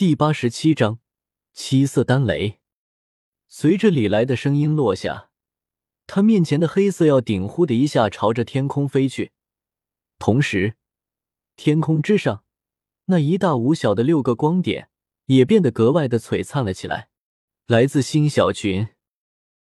第八十七章七色丹雷。随着李来的声音落下，他面前的黑色药鼎呼的一下朝着天空飞去，同时，天空之上那一大五小的六个光点也变得格外的璀璨了起来。来自星小群